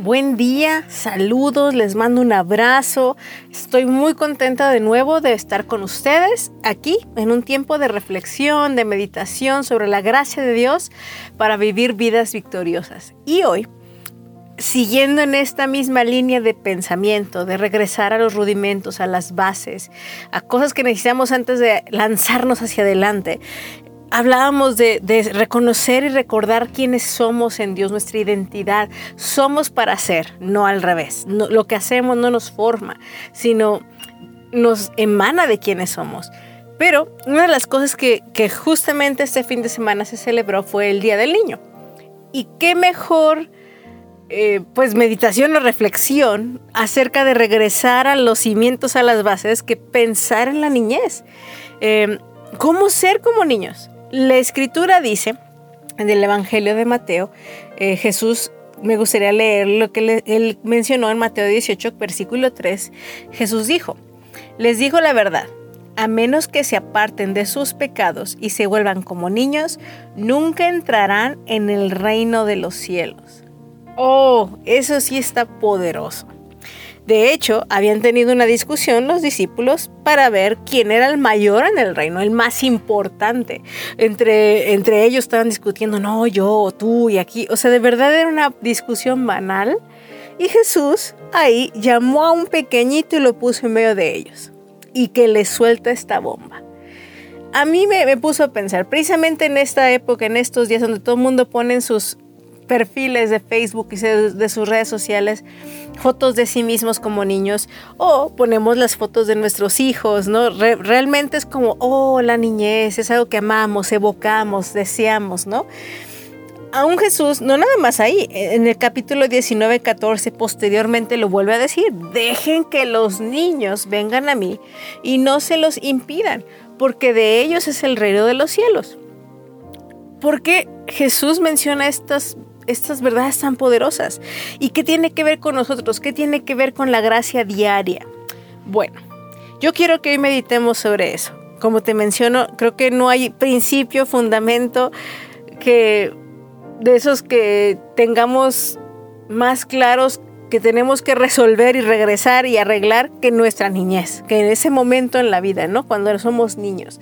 Buen día, saludos, les mando un abrazo. Estoy muy contenta de nuevo de estar con ustedes aquí en un tiempo de reflexión, de meditación sobre la gracia de Dios para vivir vidas victoriosas. Y hoy, siguiendo en esta misma línea de pensamiento, de regresar a los rudimentos, a las bases, a cosas que necesitamos antes de lanzarnos hacia adelante, hablábamos de, reconocer y recordar quiénes somos en Dios, nuestra identidad. Somos para ser, no al revés. lo que hacemos no nos forma, sino nos emana de quiénes somos. Pero una de las cosas que, justamente este fin de semana se celebró fue el Día del Niño. Y qué mejor, eh, pues, meditación o reflexión acerca de regresar a los cimientos, a las bases, que pensar en la niñez. Eh, ¿Cómo ser como niños? La escritura dice, en el Evangelio de Mateo, eh, Jesús, me gustaría leer lo que él mencionó en Mateo 18, versículo 3, Jesús dijo, les digo la verdad, a menos que se aparten de sus pecados y se vuelvan como niños, nunca entrarán en el reino de los cielos. Oh, eso sí está poderoso. De hecho, habían tenido una discusión los discípulos para ver quién era el mayor en el reino, el más importante. Entre, entre ellos estaban discutiendo, no, yo, tú y aquí. O sea, de verdad era una discusión banal. Y Jesús ahí llamó a un pequeñito y lo puso en medio de ellos. Y que le suelta esta bomba. A mí me, me puso a pensar, precisamente en esta época, en estos días donde todo el mundo pone sus perfiles de Facebook y de sus redes sociales fotos de sí mismos como niños o ponemos las fotos de nuestros hijos, ¿no? realmente es como, oh, la niñez, es algo que amamos, evocamos, deseamos, ¿no? Aún Jesús, no nada más ahí, en el capítulo 19, 14, posteriormente lo vuelve a decir, dejen que los niños vengan a mí y no se los impidan, porque de ellos es el reino de los cielos. ¿Por qué Jesús menciona estas estas verdades tan poderosas. ¿Y qué tiene que ver con nosotros? ¿Qué tiene que ver con la gracia diaria? Bueno, yo quiero que hoy meditemos sobre eso. Como te menciono, creo que no hay principio, fundamento que de esos que tengamos más claros que tenemos que resolver y regresar y arreglar que nuestra niñez, que en ese momento en la vida, ¿no? Cuando somos niños.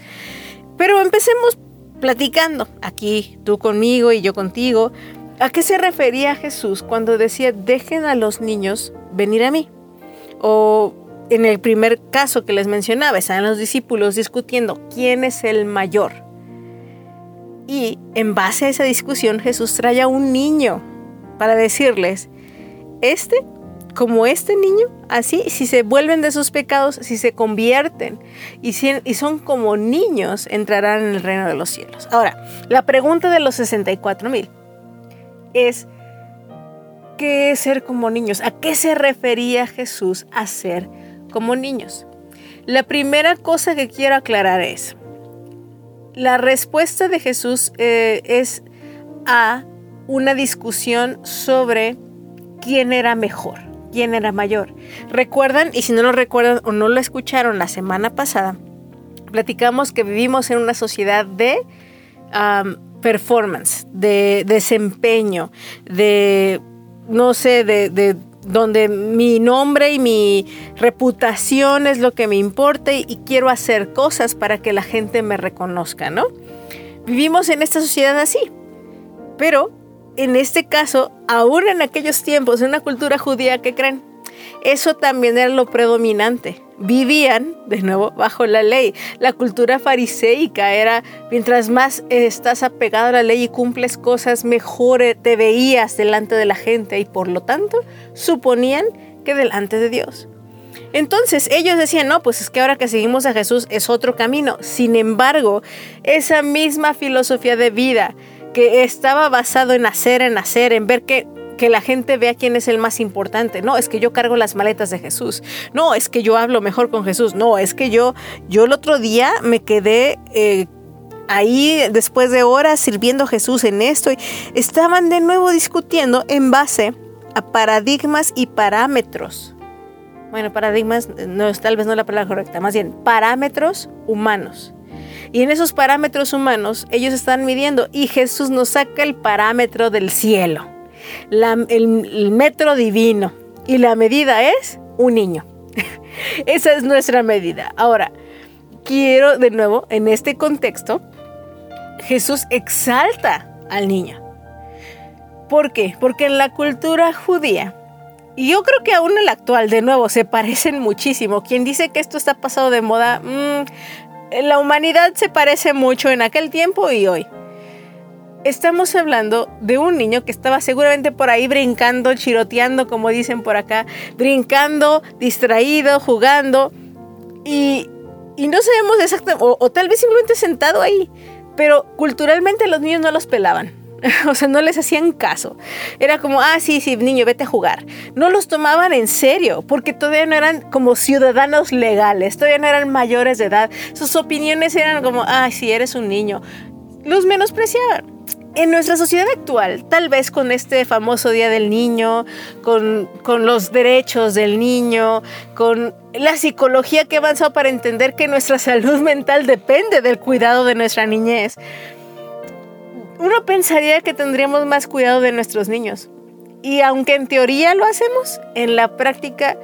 Pero empecemos platicando aquí, tú conmigo y yo contigo, ¿A qué se refería Jesús cuando decía, dejen a los niños venir a mí? O en el primer caso que les mencionaba, estaban los discípulos discutiendo quién es el mayor. Y en base a esa discusión Jesús trae a un niño para decirles, este, como este niño, así, si se vuelven de sus pecados, si se convierten y, y son como niños, entrarán en el reino de los cielos. Ahora, la pregunta de los 64 mil es qué es ser como niños. ¿A qué se refería Jesús a ser como niños? La primera cosa que quiero aclarar es, la respuesta de Jesús eh, es a una discusión sobre quién era mejor, quién era mayor. ¿Recuerdan? Y si no lo recuerdan o no lo escucharon la semana pasada, platicamos que vivimos en una sociedad de performance, de desempeño, de, no sé, de, donde mi nombre y mi reputación es lo que me importa y, quiero hacer cosas para que la gente me reconozca, ¿no? Vivimos en esta sociedad así, pero en este caso, aún en aquellos tiempos, en una cultura judía, ¿qué creen? Eso también era lo predominante. Vivían, de nuevo, bajo la ley. La cultura fariseica era, mientras más estás apegado a la ley y cumples cosas, mejor te veías delante de la gente y por lo tanto suponían que delante de Dios. Entonces ellos decían, no, pues es que ahora que seguimos a Jesús es otro camino. Sin embargo, esa misma filosofía de vida que estaba basado en hacer, en hacer, en ver que que la gente vea quién es el más importante. No, es que yo cargo las maletas de Jesús. No, es que yo hablo mejor con Jesús. No, es que yo, yo el otro día me quedé eh, ahí después de horas sirviendo a Jesús en esto. Y estaban de nuevo discutiendo en base a paradigmas y parámetros. Bueno, paradigmas, no, tal vez no es la palabra correcta, más bien parámetros humanos. Y en esos parámetros humanos ellos están midiendo y Jesús nos saca el parámetro del cielo el metro divino y la medida es un niño. Esa es nuestra medida. Ahora, quiero de nuevo, en este contexto, Jesús exalta al niño. ¿Por qué? Porque en la cultura judía, y yo creo que aún en la actual, de nuevo, se parecen muchísimo. Quien dice que esto está pasado de moda, mm, la humanidad se parece mucho en aquel tiempo y hoy. Estamos hablando de un niño que estaba seguramente por ahí brincando, chiroteando, como dicen por acá, brincando, distraído, jugando. Y, no sabemos exactamente, o, tal vez simplemente sentado ahí. Pero culturalmente los niños no los pelaban. O sea, no les hacían caso. Era como, ah, sí, sí, niño, vete a jugar. No los tomaban en serio, porque todavía no eran como ciudadanos legales, todavía no eran mayores de edad. Sus opiniones eran como, ah, sí, eres un niño. Los menospreciaban. En nuestra sociedad actual, tal vez con este famoso Día del Niño, con, con los derechos del niño, con la psicología que ha avanzado para entender que nuestra salud mental depende del cuidado de nuestra niñez, uno pensaría que tendríamos más cuidado de nuestros niños. Y aunque en teoría lo hacemos, en la práctica,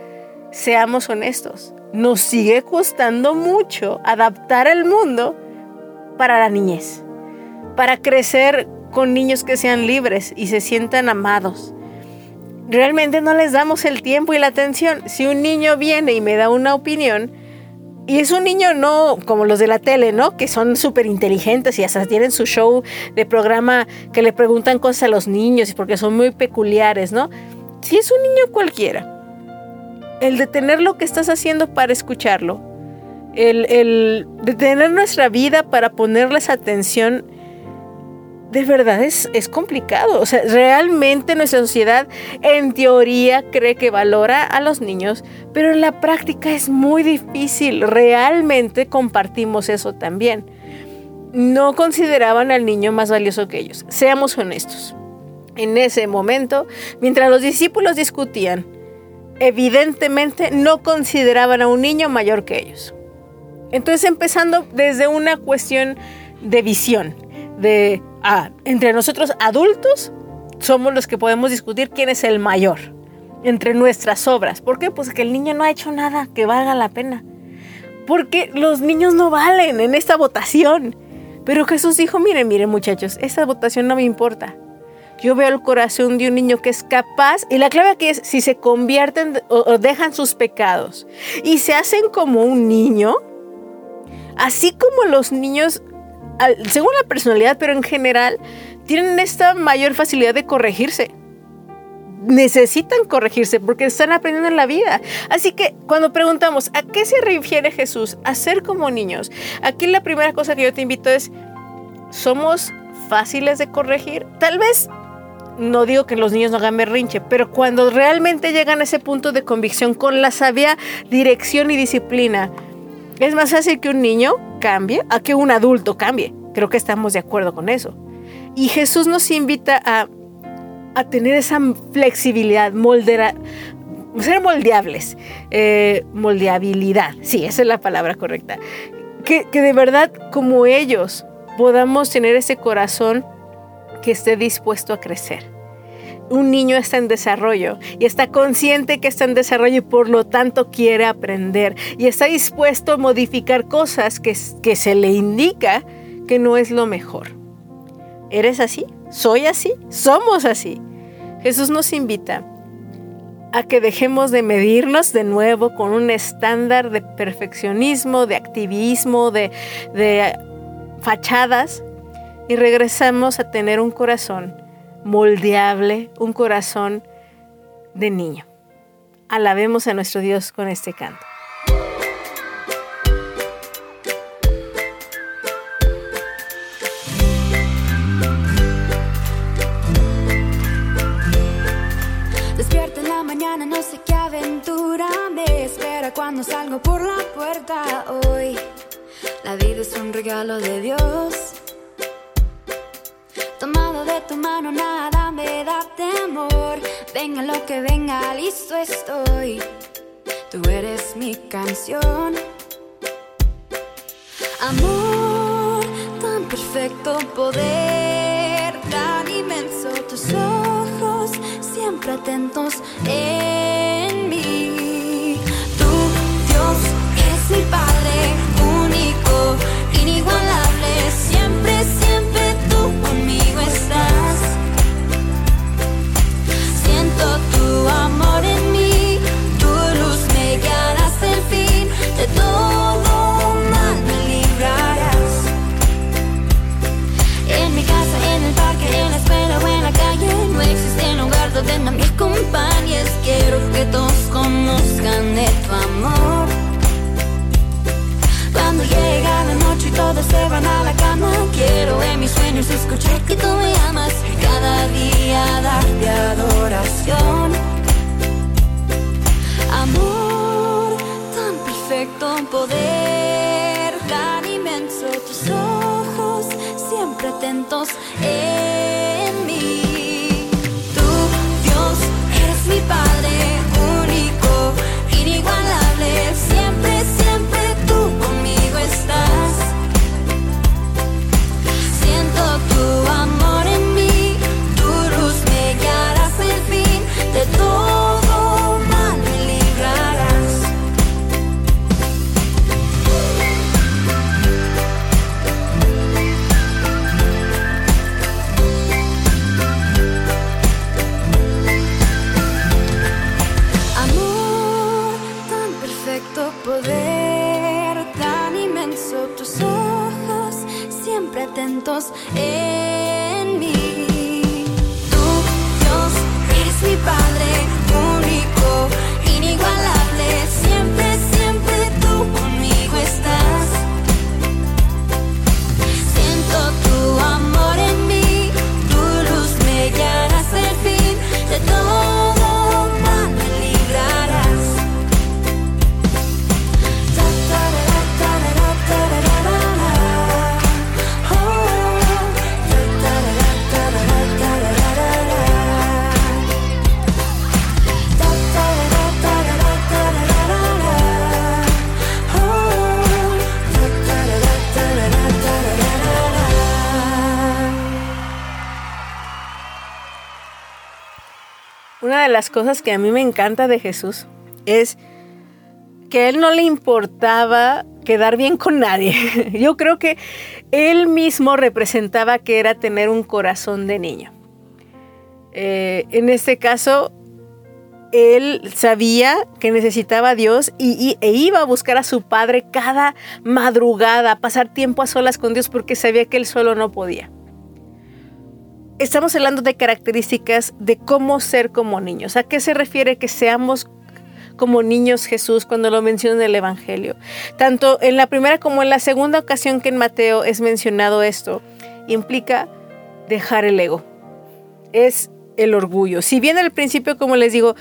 seamos honestos, nos sigue costando mucho adaptar el mundo para la niñez, para crecer con niños que sean libres y se sientan amados. Realmente no les damos el tiempo y la atención. Si un niño viene y me da una opinión, y es un niño no como los de la tele, ¿no? Que son súper inteligentes y hasta tienen su show de programa que le preguntan cosas a los niños porque son muy peculiares, ¿no? Si es un niño cualquiera, el detener lo que estás haciendo para escucharlo, el, el detener nuestra vida para ponerles atención de verdad es, es complicado. O sea, realmente nuestra sociedad en teoría cree que valora a los niños, pero en la práctica es muy difícil. Realmente compartimos eso también. No consideraban al niño más valioso que ellos. Seamos honestos. En ese momento, mientras los discípulos discutían, evidentemente no consideraban a un niño mayor que ellos. Entonces, empezando desde una cuestión de visión, de entre nosotros adultos somos los que podemos discutir quién es el mayor entre nuestras obras. ¿Por qué? Pues que el niño no ha hecho nada que valga la pena. Porque los niños no valen en esta votación. Pero Jesús dijo, miren, miren muchachos, esta votación no me importa. Yo veo el corazón de un niño que es capaz, y la clave aquí es si se convierten o dejan sus pecados y se hacen como un niño, así como los niños según la personalidad, pero en general, tienen esta mayor facilidad de corregirse. Necesitan corregirse porque están aprendiendo en la vida. Así que cuando preguntamos, ¿a qué se refiere Jesús? A ser como niños. Aquí la primera cosa que yo te invito es, ¿somos fáciles de corregir? Tal vez no digo que los niños no hagan berrinche, pero cuando realmente llegan a ese punto de convicción con la sabia dirección y disciplina, es más fácil que un niño cambie a que un adulto cambie. Creo que estamos de acuerdo con eso. Y Jesús nos invita a, tener esa flexibilidad, moldera, ser moldeables, eh, moldeabilidad, sí, esa es la palabra correcta. Que, que de verdad, como ellos, podamos tener ese corazón que esté dispuesto a crecer un niño está en desarrollo y está consciente que está en desarrollo y por lo tanto quiere aprender y está dispuesto a modificar cosas que, que se le indica que no es lo mejor. ¿Eres así? ¿Soy así? ¿Somos así? Jesús nos invita a que dejemos de medirnos de nuevo con un estándar de perfeccionismo, de activismo, de, de fachadas y regresamos a tener un corazón moldeable, un corazón de niño. Alabemos a nuestro Dios con este canto. Despierta en la mañana, no sé qué aventura me espera cuando salgo por la puerta hoy. La vida es un regalo de Dios de tu mano nada me da temor. Venga lo que venga, listo estoy. Tú eres mi canción. Amor, tan perfecto poder, tan inmenso tus ojos siempre atentos en mí. Las cosas que a mí me encanta de Jesús es que a él no le importaba quedar bien con nadie. Yo creo que él mismo representaba que era tener un corazón de niño. Eh, en este caso, él sabía que necesitaba a Dios y, e iba a buscar a su padre cada madrugada, pasar tiempo a solas con Dios porque sabía que él solo no podía. Estamos hablando de características de cómo ser como niños. ¿A qué se refiere que seamos como niños Jesús cuando lo menciona en el Evangelio? Tanto en la primera como en la segunda ocasión que en Mateo es mencionado esto, implica dejar el ego. Es el orgullo. Si bien al principio, como les digo,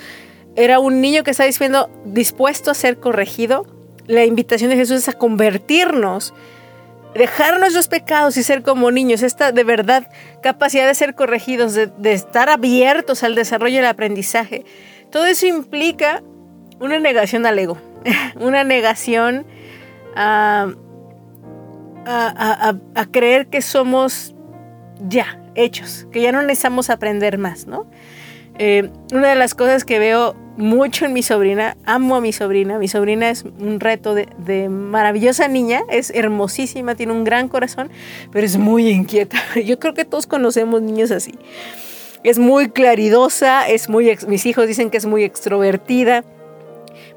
era un niño que estaba diciendo dispuesto a ser corregido, la invitación de Jesús es a convertirnos dejar nuestros pecados y ser como niños, esta de verdad capacidad de ser corregidos, de, estar abiertos al desarrollo y al aprendizaje, todo eso implica una negación al ego, una negación a, a- a- a- a creer que somos ya hechos, que ya no necesitamos aprender más, ¿no? Eh, una de las cosas que veo mucho en mi sobrina, amo a mi sobrina, mi sobrina es un reto de, maravillosa niña, es hermosísima, tiene un gran corazón, pero es muy inquieta. Yo creo que todos conocemos niños así. Es muy claridosa, es muy, mis hijos dicen que es muy extrovertida.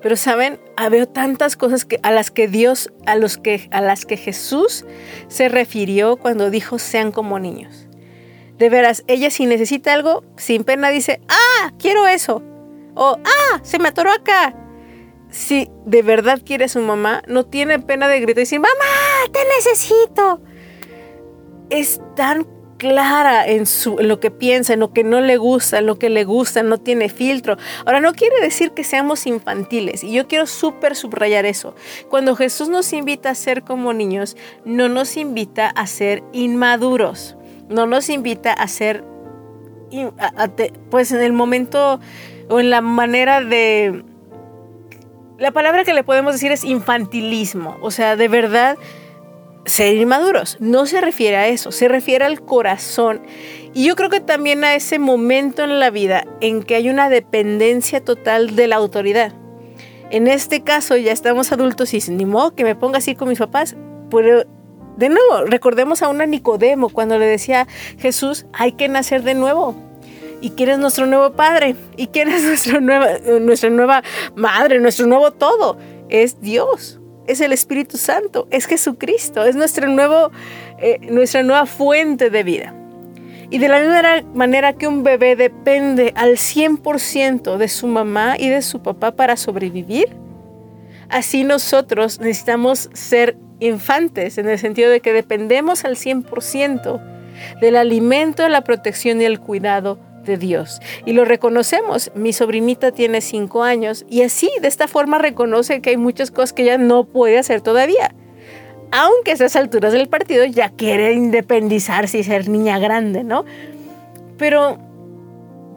Pero saben, Ah, veo tantas cosas que, a las que Dios, a, los que, a las que Jesús se refirió cuando dijo sean como niños. De veras, ella si necesita algo, sin pena dice, ah, quiero eso. O, ah, se me atoró acá. Si de verdad quiere a su mamá, no tiene pena de gritar y decir, mamá, te necesito. Es tan clara en, su, en lo que piensa, en lo que no le gusta, en lo que le gusta, no tiene filtro. Ahora, no quiere decir que seamos infantiles, y yo quiero súper subrayar eso. Cuando Jesús nos invita a ser como niños, no nos invita a ser inmaduros, no nos invita a ser, a- pues en el momento o en la manera de... La palabra que le podemos decir es infantilismo, o sea, de verdad ser inmaduros. No se refiere a eso, se refiere al corazón. Y yo creo que también a ese momento en la vida en que hay una dependencia total de la autoridad. En este caso ya estamos adultos y ni modo que me ponga así con mis papás, pero de nuevo, recordemos a una Nicodemo cuando le decía Jesús, hay que nacer de nuevo. ¿Y quién es nuestro nuevo padre? ¿Y quién es nuestra nueva, nuestra nueva madre, nuestro nuevo todo? Es Dios, es el Espíritu Santo, es Jesucristo, es nuestro nuevo, eh, nuestra nueva fuente de vida. Y de la misma manera que un bebé depende al 100% de su mamá y de su papá para sobrevivir, así nosotros necesitamos ser infantes en el sentido de que dependemos al 100% del alimento, la protección y el cuidado de Dios. Y lo reconocemos. Mi sobrinita tiene 5 años y así, de esta forma, reconoce que hay muchas cosas que ella no puede hacer todavía aunque a esas alturas del partido ya quiere independizarse y ser niña grande, ¿no? Pero,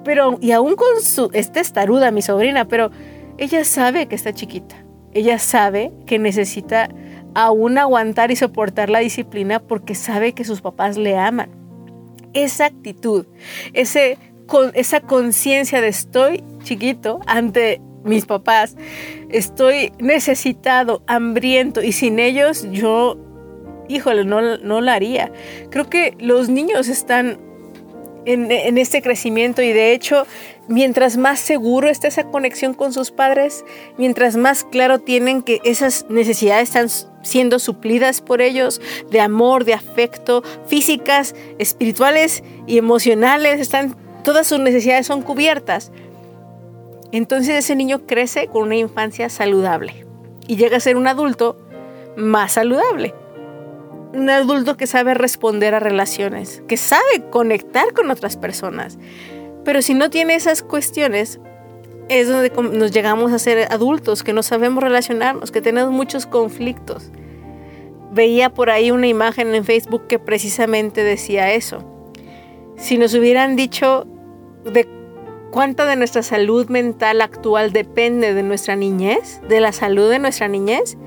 pero, y aún con su, esta estaruda, mi sobrina, pero ella sabe que está chiquita. Ella sabe que necesita aún aguantar y soportar la disciplina porque sabe que sus papás le aman. Esa actitud, ese, esa conciencia de estoy chiquito ante mis papás, estoy necesitado, hambriento y sin ellos yo, híjole, no, no lo haría. Creo que los niños están en, en, este crecimiento y de hecho, mientras más seguro está esa conexión con sus padres, mientras más claro tienen que esas necesidades están siendo suplidas por ellos, de amor, de afecto, físicas, espirituales y emocionales, están, todas sus necesidades son cubiertas entonces ese niño crece con una infancia saludable y llega a ser un adulto más saludable. Un adulto que sabe responder a relaciones, que sabe conectar con otras personas. Pero si no tiene esas cuestiones, es donde nos llegamos a ser adultos, que no sabemos relacionarnos, que tenemos muchos conflictos. Veía por ahí una imagen en Facebook que precisamente decía eso. Si nos hubieran dicho de ¿Cuánta de nuestra salud mental actual depende de nuestra niñez, de la salud de nuestra niñez?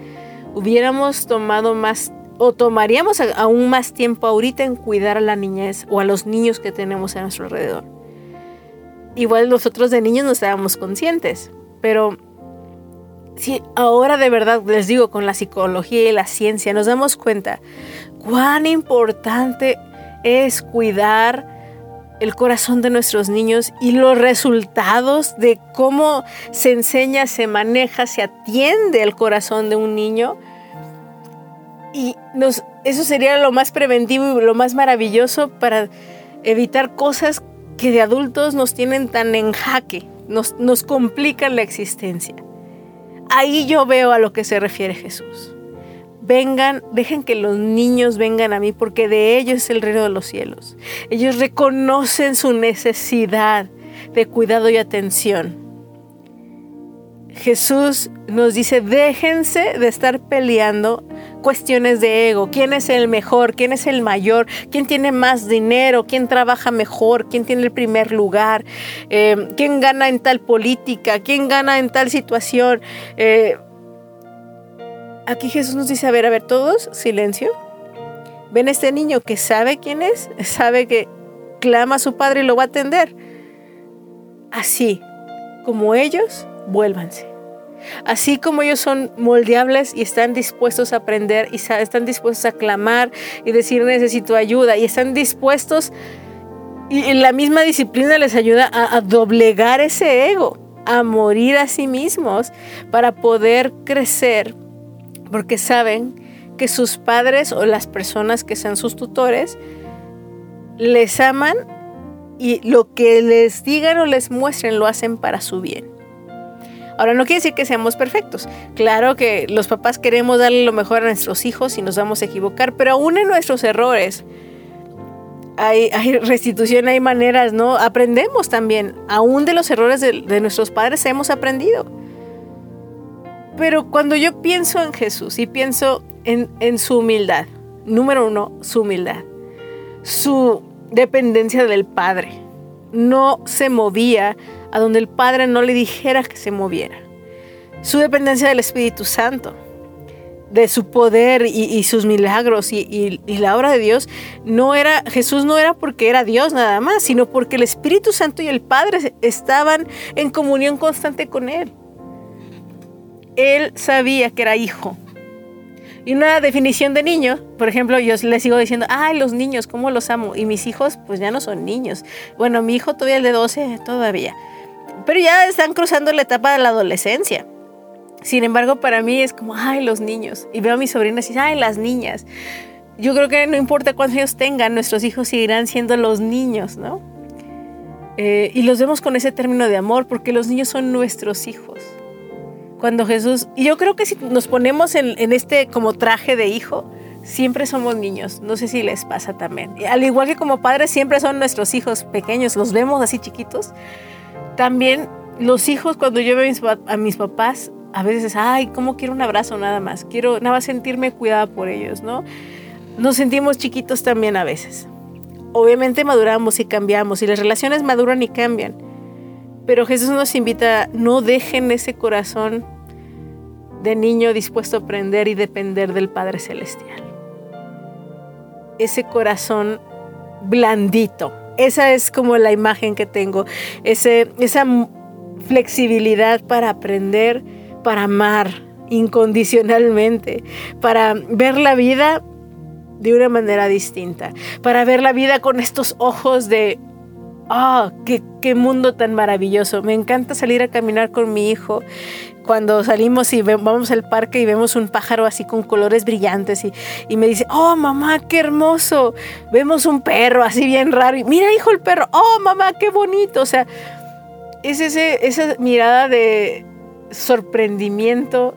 Hubiéramos tomado más o tomaríamos aún más tiempo ahorita en cuidar a la niñez o a los niños que tenemos a nuestro alrededor. Igual nosotros de niños no estábamos conscientes, pero si ahora de verdad les digo con la psicología y la ciencia nos damos cuenta cuán importante es cuidar el corazón de nuestros niños y los resultados de cómo se enseña, se maneja, se atiende el corazón de un niño. Y eso sería lo más preventivo y lo más maravilloso para evitar cosas que de adultos nos tienen tan en jaque, nos, nos complican la existencia. Ahí yo veo a lo que se refiere Jesús vengan, dejen que los niños vengan a mí, porque de ellos es el reino de los cielos. Ellos reconocen su necesidad de cuidado y atención. Jesús nos dice, déjense de estar peleando cuestiones de ego, quién es el mejor, quién es el mayor, quién tiene más dinero, quién trabaja mejor, quién tiene el primer lugar, eh, quién gana en tal política, quién gana en tal situación. Eh, Aquí Jesús nos dice, a ver, a ver, todos, silencio. Ven este niño que sabe quién es, sabe que clama a su padre y lo va a atender. Así como ellos, vuélvanse. Así como ellos son moldeables y están dispuestos a aprender y están dispuestos a clamar y decir necesito ayuda y están dispuestos y la misma disciplina les ayuda a, a doblegar ese ego, a morir a sí mismos para poder crecer porque saben que sus padres o las personas que sean sus tutores les aman y lo que les digan o les muestren lo hacen para su bien. Ahora, no quiere decir que seamos perfectos. Claro que los papás queremos darle lo mejor a nuestros hijos y nos vamos a equivocar, pero aún en nuestros errores hay, restitución, hay maneras, ¿no? Aprendemos también. Aún de los errores de, nuestros padres hemos aprendido. Pero cuando yo pienso en Jesús y pienso en, su humildad, número uno, su humildad, su dependencia del Padre, no se movía a donde el Padre no le dijera que se moviera. Su dependencia del Espíritu Santo. de su poder y, sus milagros y, la obra de Dios, no era, Jesús no era porque era Dios nada más, sino porque el Espíritu Santo y el Padre estaban en comunión constante con Él. Él sabía que era hijo. Y una definición de niño, por ejemplo, yo le sigo diciendo, ay, los niños, ¿cómo los amo? Y mis hijos, pues ya no son niños. Bueno, mi hijo todavía el de 12, todavía. Pero ya están cruzando la etapa de la adolescencia. Sin embargo, para mí es como, ay, los niños. Y veo a mis sobrinas y ay, las niñas. Yo creo que no importa cuántos años tengan, nuestros hijos seguirán siendo los niños, ¿no? Eh, y los vemos con ese término de amor, porque los niños son nuestros hijos. Cuando Jesús, y yo creo que si nos ponemos en, en este como traje de hijo, siempre somos niños. No sé si les pasa también. Al igual que como padres, siempre son nuestros hijos pequeños, los vemos así chiquitos. También los hijos, cuando yo veo a mis papás, a veces, ay, ¿cómo quiero un abrazo nada más? Quiero nada más sentirme cuidada por ellos, ¿no? Nos sentimos chiquitos también a veces. Obviamente maduramos y cambiamos y las relaciones maduran y cambian. Pero Jesús nos invita, no dejen ese corazón de niño dispuesto a aprender y depender del Padre Celestial. Ese corazón blandito. Esa es como la imagen que tengo. Ese, esa flexibilidad para aprender para amar incondicionalmente, para ver la vida de una manera distinta, para ver la vida con estos ojos de, ah, qué, qué, mundo tan maravilloso. Me encanta salir a caminar con mi hijo. Cuando salimos y vamos al parque y vemos un pájaro así con colores brillantes y, y, me dice, oh mamá, qué hermoso. Vemos un perro así bien raro y mira hijo el perro, oh mamá, qué bonito. O sea, es ese, esa mirada de, sorprendimiento,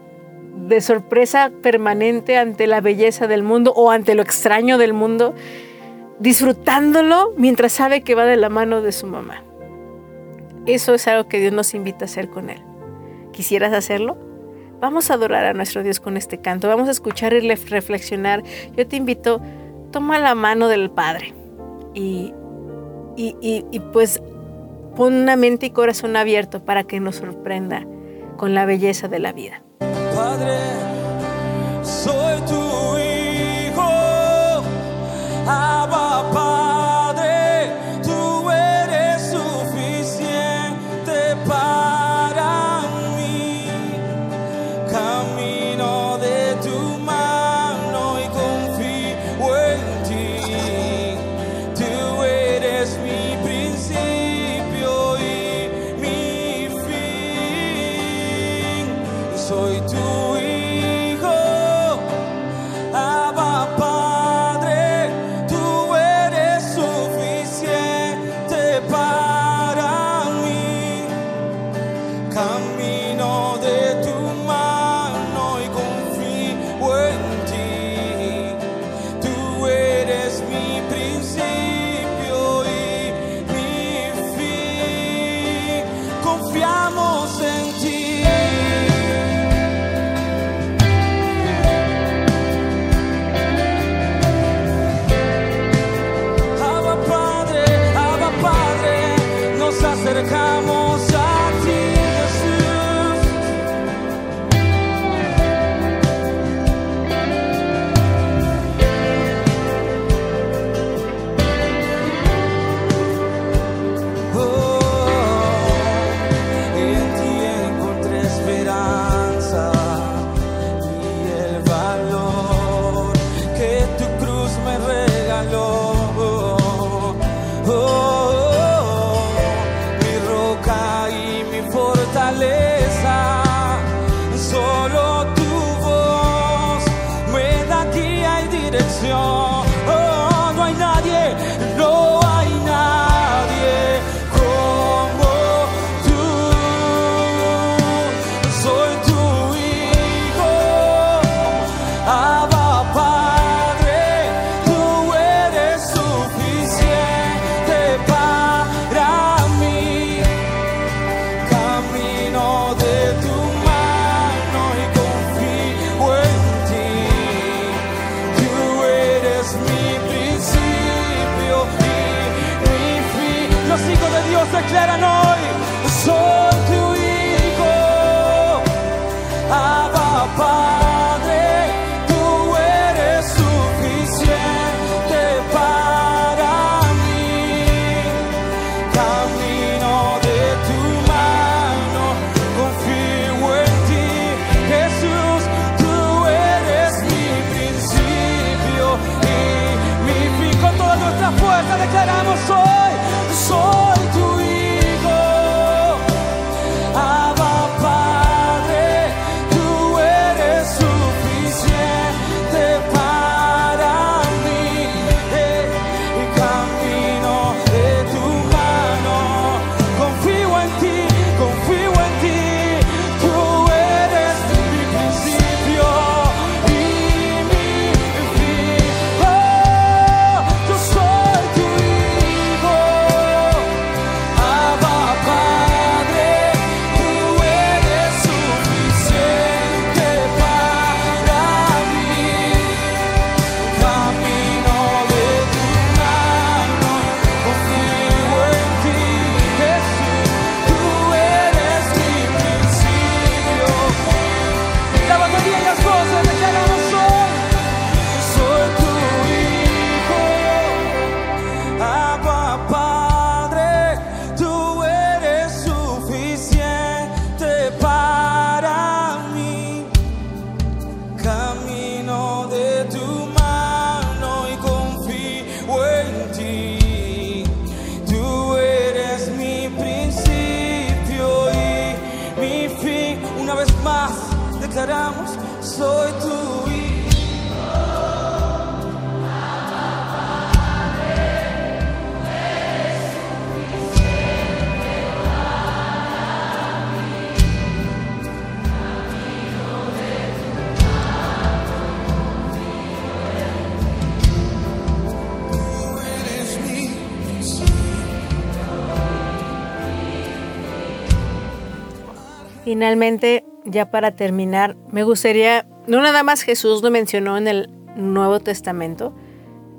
de sorpresa permanente ante la belleza del mundo o ante lo extraño del mundo, disfrutándolo mientras sabe que va de la mano de su mamá. Eso es algo que Dios nos invita a hacer con Él. ¿Quisieras hacerlo? Vamos a adorar a nuestro Dios con este canto, vamos a escuchar y reflexionar. Yo te invito, toma la mano del Padre y, y, pues pon una mente y corazón abierto para que nos sorprenda con la belleza de la vida. Padre, soy tu hijo. Finalmente, ya para terminar, me gustaría, no nada más Jesús lo mencionó en el Nuevo Testamento,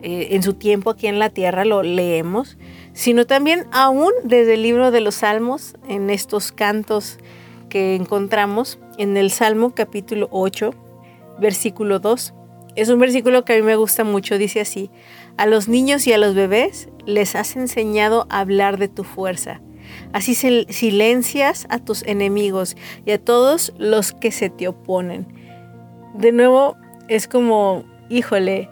eh, en su tiempo aquí en la tierra lo leemos, sino también aún desde el libro de los Salmos, en estos cantos que encontramos en el Salmo capítulo 8, versículo 2. Es un versículo que a mí me gusta mucho, dice así, a los niños y a los bebés les has enseñado a hablar de tu fuerza. Así sil- silencias a tus enemigos y a todos los que se te oponen. De nuevo, es como, híjole,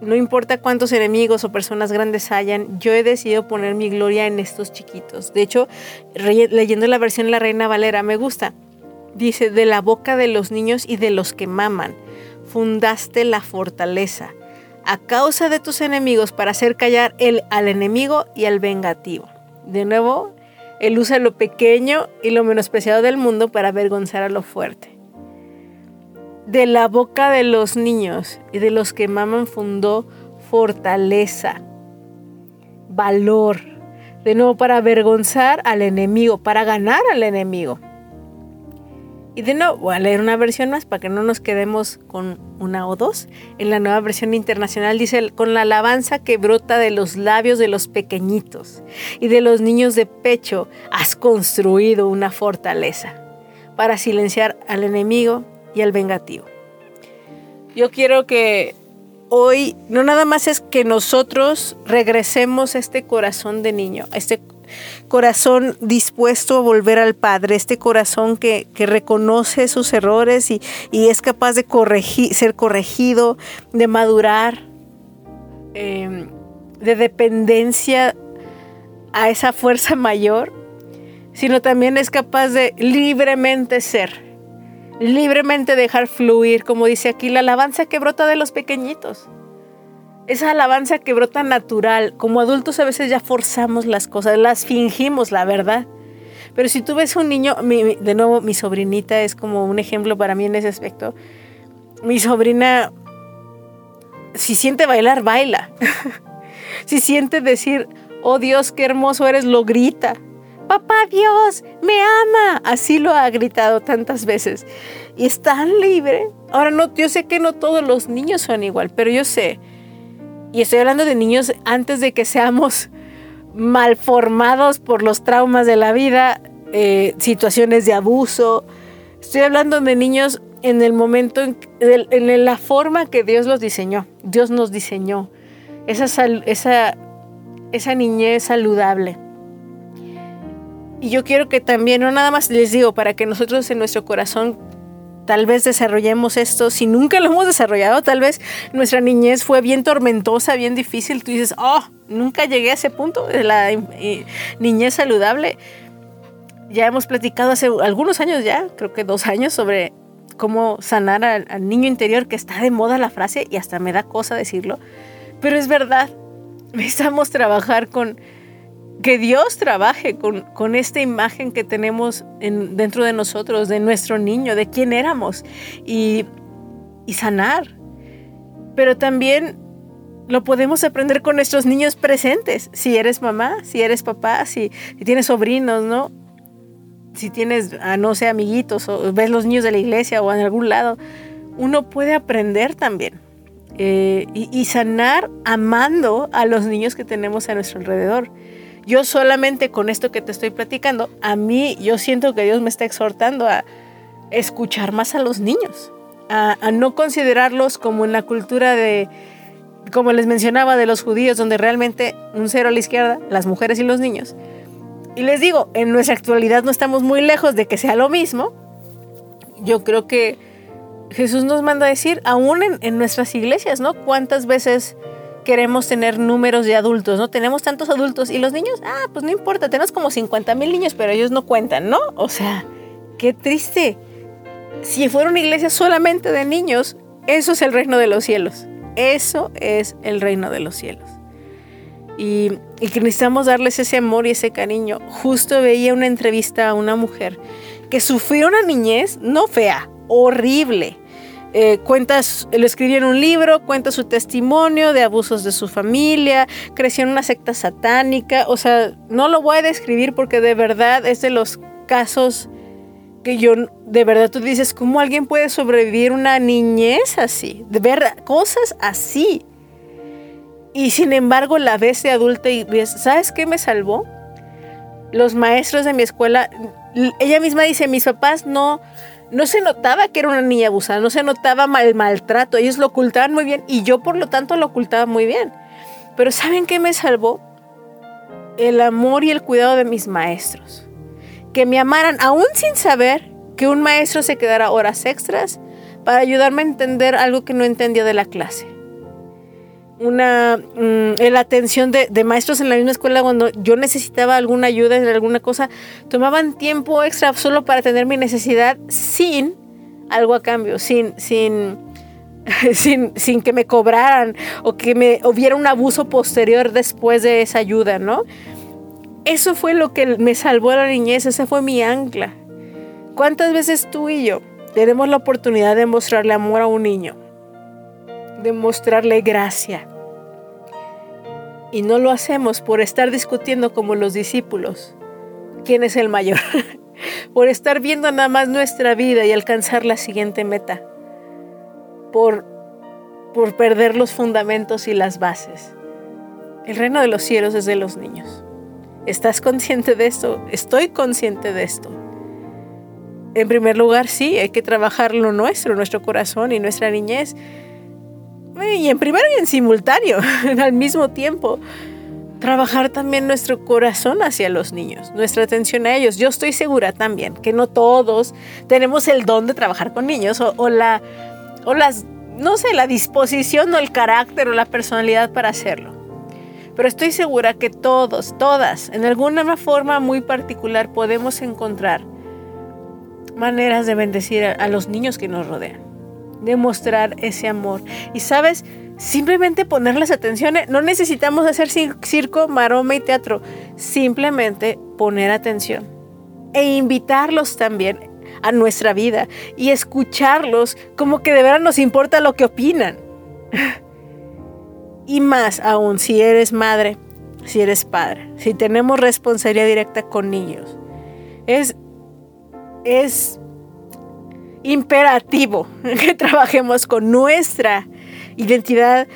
no importa cuántos enemigos o personas grandes hayan, yo he decidido poner mi gloria en estos chiquitos. De hecho, leyendo la versión La Reina Valera, me gusta. Dice, de la boca de los niños y de los que maman, fundaste la fortaleza, a causa de tus enemigos para hacer callar el, al enemigo y al vengativo. De nuevo, él usa lo pequeño y lo menospreciado del mundo para avergonzar a lo fuerte. De la boca de los niños y de los que maman fundó fortaleza, valor. De nuevo, para avergonzar al enemigo, para ganar al enemigo. Y de nuevo, voy a leer una versión más para que no nos quedemos con una o dos. En la nueva versión internacional dice, con la alabanza que brota de los labios de los pequeñitos y de los niños de pecho, has construido una fortaleza para silenciar al enemigo y al vengativo. Yo quiero que hoy no nada más es que nosotros regresemos a este corazón de niño, a este corazón dispuesto a volver al Padre, este corazón que, reconoce sus errores y, es capaz de ser corregido, de madurar, eh, de dependencia a esa fuerza mayor, sino también es capaz de libremente ser, libremente dejar fluir, como dice aquí, la alabanza que brota de los pequeñitos esa alabanza que brota natural. Como adultos a veces ya forzamos las cosas, las fingimos, la verdad. Pero si tú ves un niño, mi- de nuevo mi sobrinita es como un ejemplo para mí en ese aspecto. Mi sobrina, si siente bailar, baila. si siente decir, oh Dios, qué hermoso eres, lo grita. Papá Dios, me ama. Así lo ha gritado tantas veces. Y es tan libre. Ahora, no, yo sé que no todos los niños son igual, pero yo sé y estoy hablando de niños antes de que seamos malformados por los traumas de la vida, eh, situaciones de abuso. Estoy hablando de niños en el momento, en, en la forma que Dios los diseñó. Dios nos diseñó. Esa, esa niñez saludable. Y yo quiero que también, no nada más les digo, para que nosotros en nuestro corazón tal vez desarrollemos esto, si nunca lo hemos desarrollado, tal vez nuestra niñez fue bien tormentosa, bien difícil, tú dices, oh, nunca llegué a ese punto de la eh, niñez saludable. Ya hemos platicado hace algunos años ya, creo que dos años, sobre cómo sanar al, al niño interior, que está de moda la frase y hasta me da cosa decirlo, pero es verdad, necesitamos trabajar con que Dios trabaje con, con esta imagen que tenemos en, dentro de nosotros, de nuestro niño, de quién éramos, y, y sanar. Pero también lo podemos aprender con nuestros niños presentes. Si eres mamá, si eres papá, si, si tienes sobrinos, ¿no? Si tienes, ah, no sé, amiguitos, o ves los niños de la iglesia o en algún lado, uno puede aprender también. Eh, y sanar amando a los niños que tenemos a nuestro alrededor. Yo solamente con esto que te estoy platicando, a mí yo siento que Dios me está exhortando a escuchar más a los niños, a, no considerarlos como en la cultura de, como les mencionaba, de los judíos, donde realmente un cero a la izquierda, las mujeres y los niños. Y les digo, en nuestra actualidad no estamos muy lejos de que sea lo mismo. Yo creo que Jesús nos manda decir, aún en, en nuestras iglesias, ¿no? ¿Cuántas veces queremos tener números de adultos, ¿no? Tenemos tantos adultos y los niños, ah, pues no importa, tenemos como 50 mil niños, pero ellos no cuentan, ¿no? O sea, qué triste, si fuera una iglesia solamente de niños, eso es el reino de los cielos. Eso es el reino de los cielos. Y, y necesitamos darles ese amor y ese cariño. Justo veía una entrevista a una mujer que sufrió una niñez no fea, horrible. Eh, lo escribió en un libro, cuenta su testimonio de abusos de su familia, creció en una secta satánica, o sea, no lo voy a describir porque de verdad es de los casos que yo, de verdad tú dices, ¿cómo alguien puede sobrevivir una niñez así? De ver cosas así. Y sin embargo la ves de adulta y ves, ¿sabes qué me salvó? Los maestros de mi escuela, ella misma dice, mis papás no, no se notaba que era una niña abusada, no se notaba mal maltrato, ellos lo ocultaban muy bien y yo por lo tanto lo ocultaba muy bien. Pero ¿saben qué me salvó? El amor y el cuidado de mis maestros que me amaran aún sin saber que un maestro se quedara horas extras para ayudarme a entender algo que no entendía de la clase. Una, mm, la atención de, de, maestros en la misma escuela cuando yo necesitaba alguna ayuda en alguna cosa, tomaban tiempo extra solo para tener mi necesidad sin algo a cambio, sin, sin, sin, sin que me cobraran o que me hubiera un abuso posterior después de esa ayuda, ¿no? Eso fue lo que me salvó a la niñez, esa fue mi ancla. ¿Cuántas veces tú y yo tenemos la oportunidad de mostrarle amor a un niño? De mostrarle gracia. Y no lo hacemos por estar discutiendo como los discípulos. ¿Quién es el mayor? por estar viendo nada más nuestra vida y alcanzar la siguiente meta. Por, por perder los fundamentos y las bases. El reino de los cielos es de los niños. ¿Estás consciente de esto? Estoy consciente de esto. En primer lugar, sí, hay que trabajar lo nuestro, nuestro corazón y nuestra niñez. Y en primero y en simultáneo, al mismo tiempo. Trabajar también nuestro corazón hacia los niños, nuestra atención a ellos. Yo estoy segura también que no todos tenemos el don de trabajar con niños o, la, o las, no sé, la disposición o el carácter o la personalidad para hacerlo. Pero estoy segura que todos, todas, en alguna forma muy particular podemos encontrar maneras de bendecir a, los niños que nos rodean, de mostrar ese amor. Y sabes, simplemente ponerles atención. No necesitamos hacer circo, maroma y teatro. Simplemente poner atención e invitarlos también a nuestra vida y escucharlos como que de verdad nos importa lo que opinan. Y más aún si eres madre, si eres padre, si tenemos responsabilidad directa con niños. Es, es imperativo que trabajemos con nuestra identidad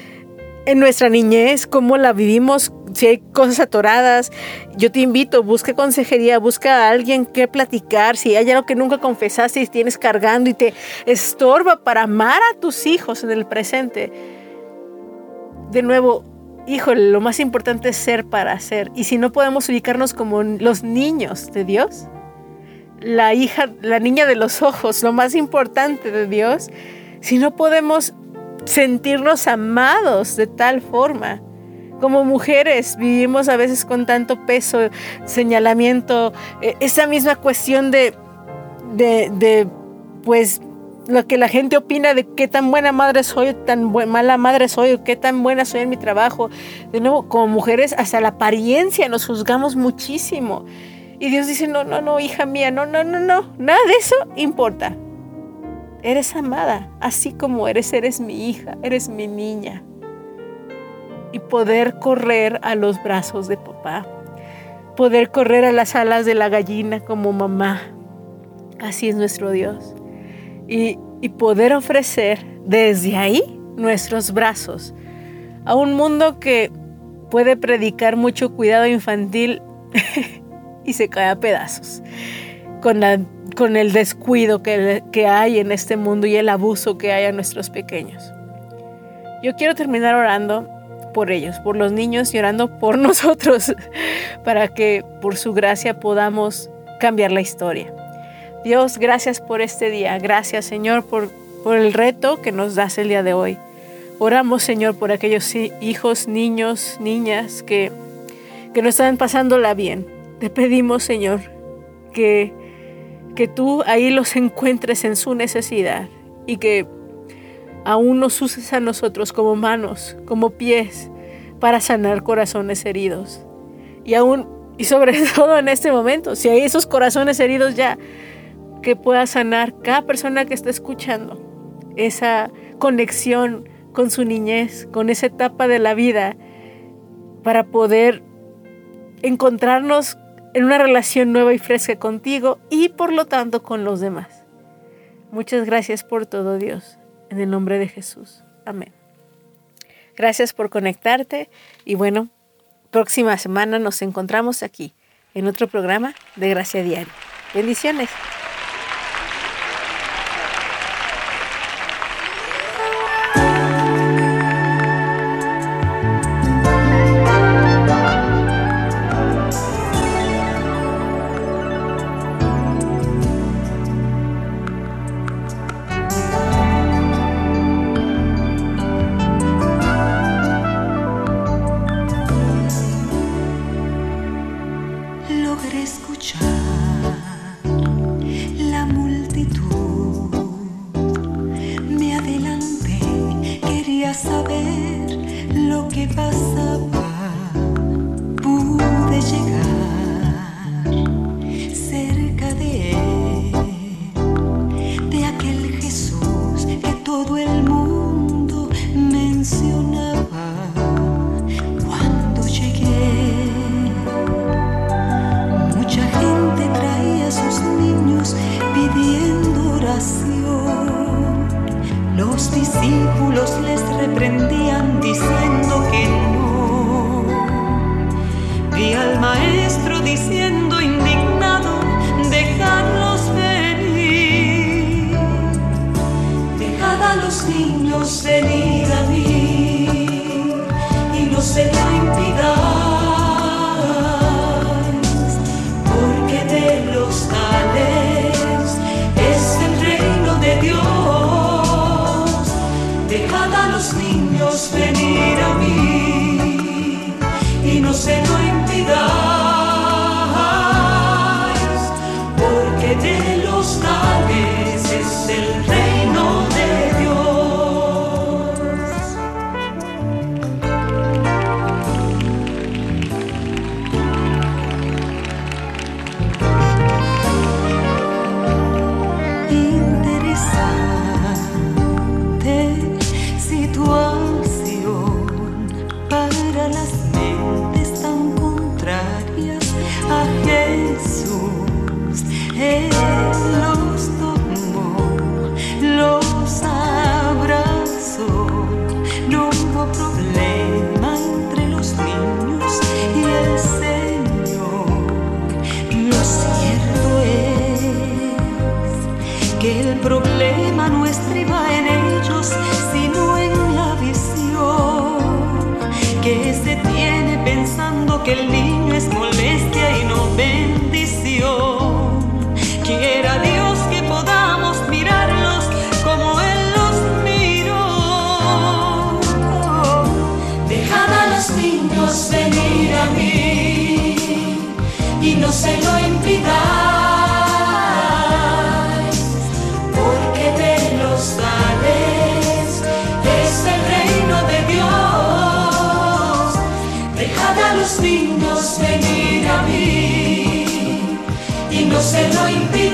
en nuestra niñez, cómo la vivimos, si hay cosas atoradas, yo te invito, busca consejería, busca a alguien que platicar, si hay algo que nunca confesaste y tienes cargando y te estorba para amar a tus hijos en el presente de nuevo, híjole, lo más importante es ser para hacer. Y si no podemos ubicarnos como los niños de Dios, la hija, la niña de los ojos, lo más importante de Dios, si no podemos sentirnos amados de tal forma. Como mujeres vivimos a veces con tanto peso, señalamiento, eh, esa misma cuestión de, de, de pues lo que la gente opina de qué tan buena madre soy, tan mala madre soy, qué tan buena soy en mi trabajo. De nuevo, como mujeres, hasta la apariencia nos juzgamos muchísimo. Y Dios dice, no, no, no, hija mía, no, no, no, no, nada de eso importa. Eres amada, así como eres, eres mi hija, eres mi niña. Y poder correr a los brazos de papá, poder correr a las alas de la gallina como mamá. Así es nuestro Dios y, poder ofrecer desde ahí nuestros brazos a un mundo que puede predicar mucho cuidado infantil y se cae a pedazos con, la, con el descuido que, que, hay en este mundo y el abuso que hay a nuestros pequeños. Yo quiero terminar orando por ellos, por los niños y orando por nosotros, para que por su gracia podamos cambiar la historia. Dios, gracias por este día. Gracias, Señor, por, por el reto que nos das el día de hoy. Oramos, Señor, por aquellos hijos, niños, niñas que, que no están pasándola bien. Te pedimos, Señor, que que tú ahí los encuentres en su necesidad y que aún nos uses a nosotros como manos, como pies, para sanar corazones heridos. Y aún, y sobre todo en este momento, si hay esos corazones heridos ya, que pueda sanar cada persona que está escuchando esa conexión con su niñez, con esa etapa de la vida, para poder encontrarnos en una relación nueva y fresca contigo y por lo tanto con los demás. Muchas gracias por todo Dios, en el nombre de Jesús. Amén. Gracias por conectarte y bueno, próxima semana nos encontramos aquí en otro programa de Gracia Diaria. Bendiciones. Saber lo que pasaba. Dios venir a mí y no se lo impide.